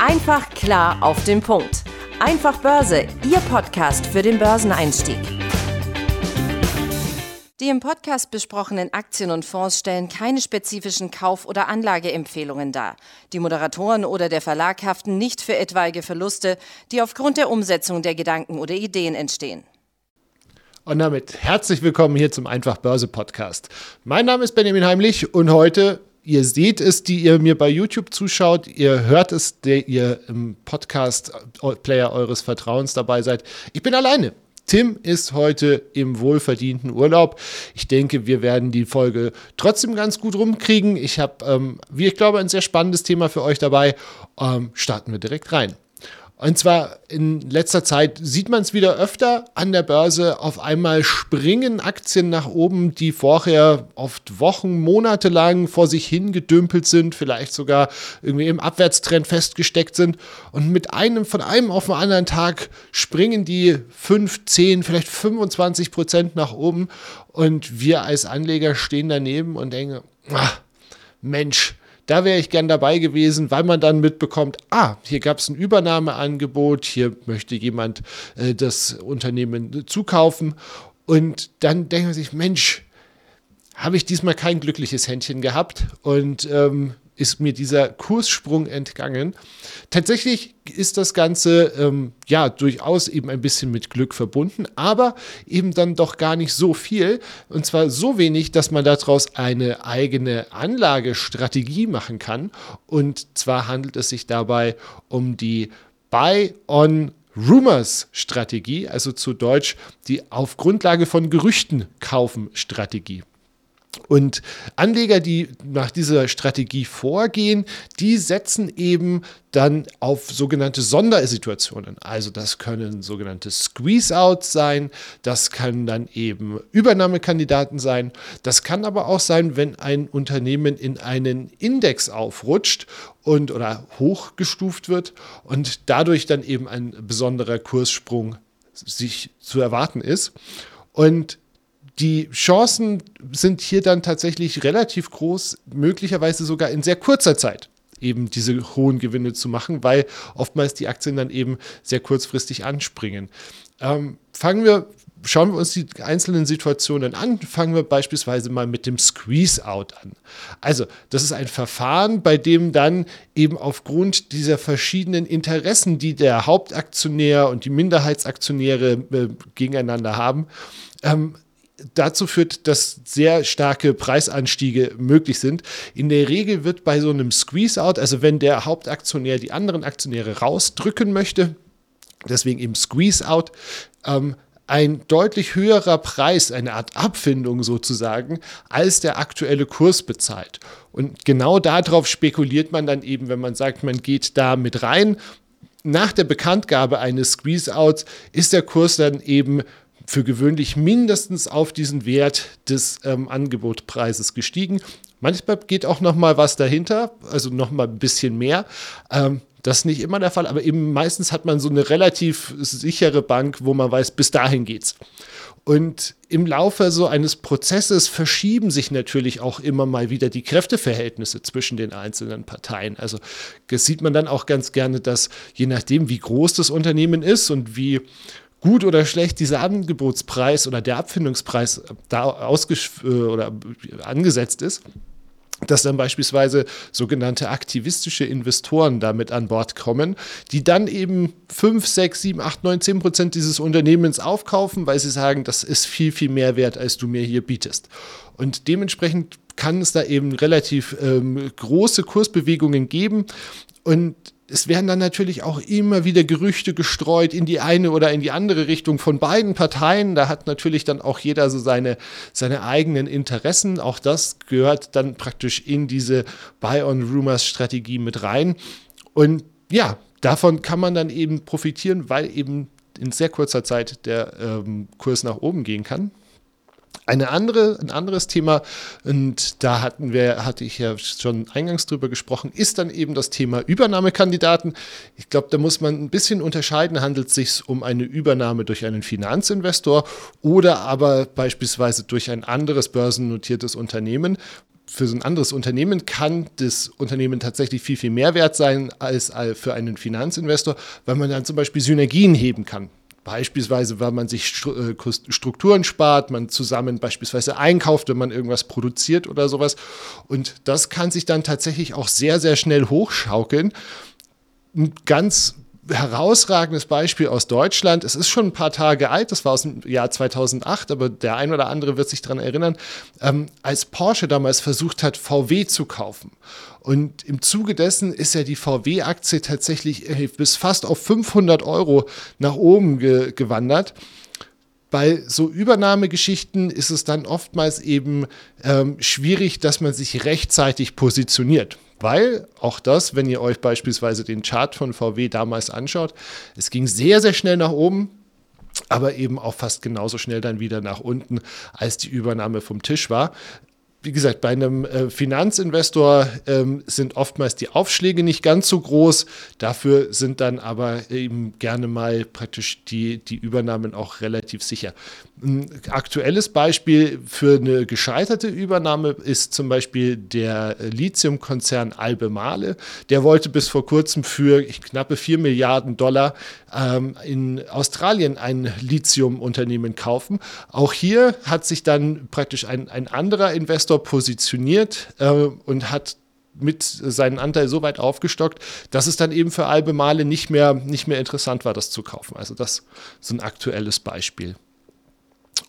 Einfach klar auf den Punkt. Einfach Börse, Ihr Podcast für den Börseneinstieg. Die im Podcast besprochenen Aktien und Fonds stellen keine spezifischen Kauf- oder Anlageempfehlungen dar. Die Moderatoren oder der Verlag haften nicht für etwaige Verluste, die aufgrund der Umsetzung der Gedanken oder Ideen entstehen. Und damit herzlich willkommen hier zum Einfach Börse Podcast. Mein Name ist Benjamin Heimlich und heute Ihr seht es, die ihr mir bei YouTube zuschaut. Ihr hört es, der ihr im Podcast-Player eures Vertrauens dabei seid. Ich bin alleine. Tim ist heute im wohlverdienten Urlaub. Ich denke, wir werden die Folge trotzdem ganz gut rumkriegen. Ich habe, ähm, wie ich glaube, ein sehr spannendes Thema für euch dabei. Ähm, starten wir direkt rein. Und zwar in letzter Zeit sieht man es wieder öfter an der Börse. Auf einmal springen Aktien nach oben, die vorher oft Wochen, Monate lang vor sich hingedümpelt sind, vielleicht sogar irgendwie im Abwärtstrend festgesteckt sind. Und mit einem, von einem auf den anderen Tag springen die 5, 10, vielleicht 25 Prozent nach oben. Und wir als Anleger stehen daneben und denken, ach, Mensch, da wäre ich gern dabei gewesen, weil man dann mitbekommt, ah, hier gab es ein Übernahmeangebot, hier möchte jemand äh, das Unternehmen zukaufen. Und dann denkt man sich, Mensch, habe ich diesmal kein glückliches Händchen gehabt und ähm, ist mir dieser Kurssprung entgangen. Tatsächlich ist das Ganze ähm, ja durchaus eben ein bisschen mit Glück verbunden, aber eben dann doch gar nicht so viel. Und zwar so wenig, dass man daraus eine eigene Anlagestrategie machen kann. Und zwar handelt es sich dabei um die Buy-on Rumors Strategie, also zu Deutsch die auf Grundlage von Gerüchten kaufen Strategie. Und Anleger, die nach dieser Strategie vorgehen, die setzen eben dann auf sogenannte Sondersituationen. Also das können sogenannte Squeeze-Outs sein, das kann dann eben Übernahmekandidaten sein, das kann aber auch sein, wenn ein Unternehmen in einen Index aufrutscht und oder hochgestuft wird und dadurch dann eben ein besonderer Kurssprung sich zu erwarten ist. Und die Chancen sind hier dann tatsächlich relativ groß, möglicherweise sogar in sehr kurzer Zeit eben diese hohen Gewinne zu machen, weil oftmals die Aktien dann eben sehr kurzfristig anspringen. Ähm, fangen wir, schauen wir uns die einzelnen Situationen an. Fangen wir beispielsweise mal mit dem Squeeze-Out an. Also, das ist ein Verfahren, bei dem dann eben aufgrund dieser verschiedenen Interessen, die der Hauptaktionär und die Minderheitsaktionäre äh, gegeneinander haben, ähm, dazu führt, dass sehr starke Preisanstiege möglich sind. In der Regel wird bei so einem Squeeze-Out, also wenn der Hauptaktionär die anderen Aktionäre rausdrücken möchte, deswegen eben Squeeze-Out, ähm, ein deutlich höherer Preis, eine Art Abfindung sozusagen, als der aktuelle Kurs bezahlt. Und genau darauf spekuliert man dann eben, wenn man sagt, man geht da mit rein. Nach der Bekanntgabe eines Squeeze-Outs ist der Kurs dann eben für gewöhnlich mindestens auf diesen Wert des ähm, Angebotpreises gestiegen. Manchmal geht auch noch mal was dahinter, also noch mal ein bisschen mehr. Ähm, das ist nicht immer der Fall, aber eben meistens hat man so eine relativ sichere Bank, wo man weiß, bis dahin geht's. Und im Laufe so eines Prozesses verschieben sich natürlich auch immer mal wieder die Kräfteverhältnisse zwischen den einzelnen Parteien. Also das sieht man dann auch ganz gerne, dass je nachdem, wie groß das Unternehmen ist und wie gut oder schlecht dieser Angebotspreis oder der Abfindungspreis da ausges äh, oder angesetzt ist, dass dann beispielsweise sogenannte aktivistische Investoren damit an Bord kommen, die dann eben 5, 6, 7, 8, 9, 10 Prozent dieses Unternehmens aufkaufen, weil sie sagen, das ist viel, viel mehr wert, als du mir hier bietest. Und dementsprechend kann es da eben relativ ähm, große Kursbewegungen geben. Und es werden dann natürlich auch immer wieder Gerüchte gestreut in die eine oder in die andere Richtung von beiden Parteien. Da hat natürlich dann auch jeder so seine, seine eigenen Interessen. Auch das gehört dann praktisch in diese Buy-on-Rumors-Strategie mit rein. Und ja, davon kann man dann eben profitieren, weil eben in sehr kurzer Zeit der ähm, Kurs nach oben gehen kann. Eine andere, ein anderes Thema, und da hatten wir, hatte ich ja schon eingangs drüber gesprochen, ist dann eben das Thema Übernahmekandidaten. Ich glaube, da muss man ein bisschen unterscheiden, handelt es sich um eine Übernahme durch einen Finanzinvestor oder aber beispielsweise durch ein anderes börsennotiertes Unternehmen. für so ein anderes Unternehmen kann das Unternehmen tatsächlich viel, viel mehr wert sein als für einen Finanzinvestor, weil man dann zum Beispiel Synergien heben kann. Beispielsweise, weil man sich äh, Strukturen spart, man zusammen beispielsweise einkauft, wenn man irgendwas produziert oder sowas. Und das kann sich dann tatsächlich auch sehr, sehr schnell hochschaukeln. Ein ganz herausragendes Beispiel aus Deutschland. Es ist schon ein paar Tage alt, das war aus dem Jahr 2008, aber der ein oder andere wird sich daran erinnern, ähm, als Porsche damals versucht hat, VW zu kaufen. Und im Zuge dessen ist ja die VW-Aktie tatsächlich äh, bis fast auf 500 Euro nach oben ge gewandert bei so Übernahmegeschichten ist es dann oftmals eben ähm, schwierig, dass man sich rechtzeitig positioniert. Weil auch das, wenn ihr euch beispielsweise den Chart von VW damals anschaut, es ging sehr, sehr schnell nach oben, aber eben auch fast genauso schnell dann wieder nach unten, als die Übernahme vom Tisch war wie gesagt, bei einem äh, Finanzinvestor ähm, sind oftmals die Aufschläge nicht ganz so groß. Dafür sind dann aber eben gerne mal praktisch die, die Übernahmen auch relativ sicher. Ein aktuelles Beispiel für eine gescheiterte Übernahme ist zum Beispiel der Lithiumkonzern Albemarle. Der wollte bis vor kurzem für knappe 4 Milliarden Dollar ähm, in Australien ein Lithiumunternehmen kaufen. Auch hier hat sich dann praktisch ein, ein anderer Investor positioniert äh, und hat mit seinen Anteil so weit aufgestockt, dass es dann eben für Albemarle nicht mehr, nicht mehr interessant war, das zu kaufen. Also das ist ein aktuelles Beispiel.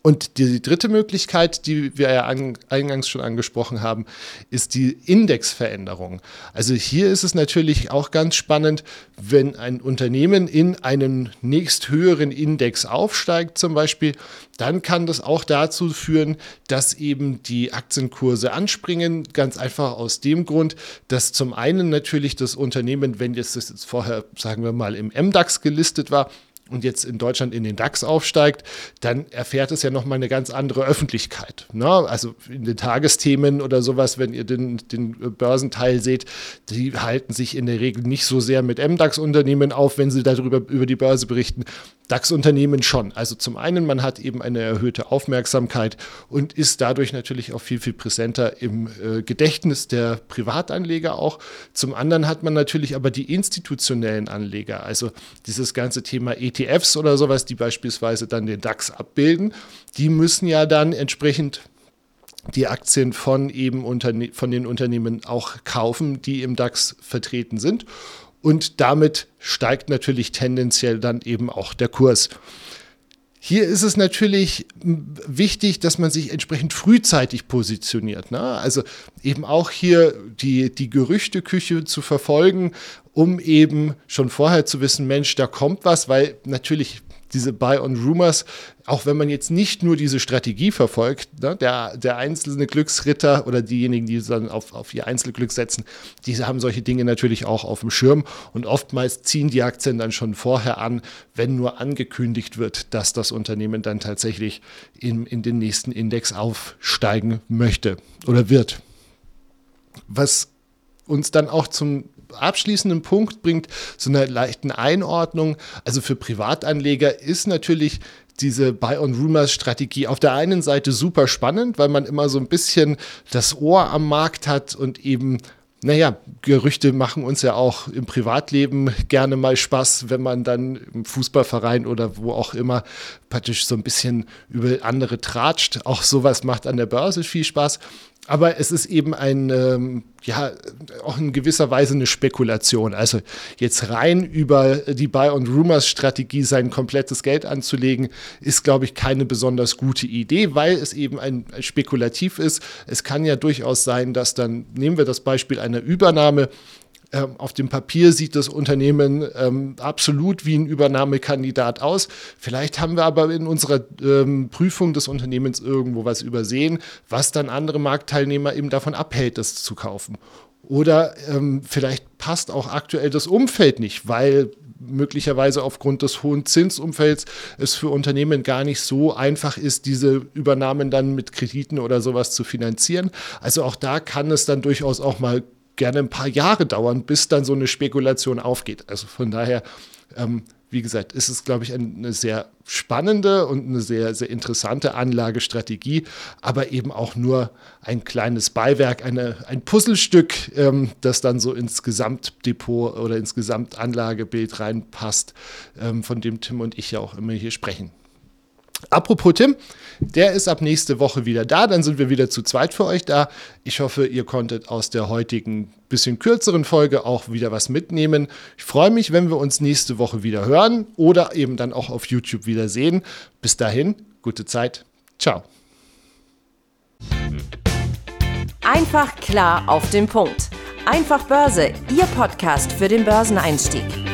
Und die dritte Möglichkeit, die wir ja eingangs schon angesprochen haben, ist die Indexveränderung. Also hier ist es natürlich auch ganz spannend, wenn ein Unternehmen in einen nächsthöheren Index aufsteigt zum Beispiel, dann kann das auch dazu führen, dass eben die Aktienkurse anspringen. Ganz einfach aus dem Grund, dass zum einen natürlich das Unternehmen, wenn das jetzt vorher, sagen wir mal, im MDAX gelistet war, und jetzt in Deutschland in den DAX aufsteigt, dann erfährt es ja nochmal eine ganz andere Öffentlichkeit. Ne? Also in den Tagesthemen oder sowas, wenn ihr den, den Börsenteil seht, die halten sich in der Regel nicht so sehr mit MDAX-Unternehmen auf, wenn sie darüber über die Börse berichten. DAX-Unternehmen schon. Also zum einen, man hat eben eine erhöhte Aufmerksamkeit und ist dadurch natürlich auch viel, viel präsenter im äh, Gedächtnis der Privatanleger auch. Zum anderen hat man natürlich aber die institutionellen Anleger, also dieses ganze Thema ETFs oder sowas, die beispielsweise dann den DAX abbilden, die müssen ja dann entsprechend die Aktien von eben Unterne von den Unternehmen auch kaufen, die im DAX vertreten sind. Und damit steigt natürlich tendenziell dann eben auch der Kurs. Hier ist es natürlich wichtig, dass man sich entsprechend frühzeitig positioniert. Ne? Also eben auch hier die, die Gerüchteküche zu verfolgen, um eben schon vorher zu wissen, Mensch, da kommt was, weil natürlich diese Buy-on-Rumors, auch wenn man jetzt nicht nur diese Strategie verfolgt, ne, der, der einzelne Glücksritter oder diejenigen, die dann auf, auf ihr Einzelglück setzen, diese haben solche Dinge natürlich auch auf dem Schirm und oftmals ziehen die Aktien dann schon vorher an, wenn nur angekündigt wird, dass das Unternehmen dann tatsächlich in, in den nächsten Index aufsteigen möchte oder wird. Was uns dann auch zum abschließenden Punkt bringt, so eine leichten Einordnung. Also für Privatanleger ist natürlich diese Buy-on-Rumors-Strategie auf der einen Seite super spannend, weil man immer so ein bisschen das Ohr am Markt hat und eben naja, Gerüchte machen uns ja auch im Privatleben gerne mal Spaß, wenn man dann im Fußballverein oder wo auch immer praktisch so ein bisschen über andere tratscht. Auch sowas macht an der Börse viel Spaß. Aber es ist eben ein, ähm, ja, auch in gewisser Weise eine Spekulation. Also jetzt rein über die Buy-on-Rumors-Strategie sein komplettes Geld anzulegen, ist, glaube ich, keine besonders gute Idee, weil es eben ein, ein spekulativ ist. Es kann ja durchaus sein, dass dann, nehmen wir das Beispiel einer Übernahme, auf dem Papier sieht das Unternehmen ähm, absolut wie ein Übernahmekandidat aus. Vielleicht haben wir aber in unserer ähm, Prüfung des Unternehmens irgendwo was übersehen, was dann andere Marktteilnehmer eben davon abhält, das zu kaufen. Oder ähm, vielleicht passt auch aktuell das Umfeld nicht, weil möglicherweise aufgrund des hohen Zinsumfelds es für Unternehmen gar nicht so einfach ist, diese Übernahmen dann mit Krediten oder sowas zu finanzieren. Also auch da kann es dann durchaus auch mal gerne ein paar Jahre dauern, bis dann so eine Spekulation aufgeht. Also von daher ähm, wie gesagt, ist es, glaube ich, eine sehr spannende und eine sehr, sehr interessante Anlagestrategie, aber eben auch nur ein kleines Beiwerk, eine, ein Puzzlestück, ähm, das dann so ins Gesamtdepot oder ins Gesamtanlagebild reinpasst, ähm, von dem Tim und ich ja auch immer hier sprechen. Apropos Tim, der ist ab nächste Woche wieder da. Dann sind wir wieder zu zweit für euch da. Ich hoffe, ihr konntet aus der heutigen bisschen kürzeren Folge auch wieder was mitnehmen. Ich freue mich, wenn wir uns nächste Woche wieder hören oder eben dann auch auf YouTube wieder sehen. Bis dahin, gute Zeit. Ciao. Einfach klar auf den Punkt. Einfach Börse, Ihr Podcast für den Börseneinstieg.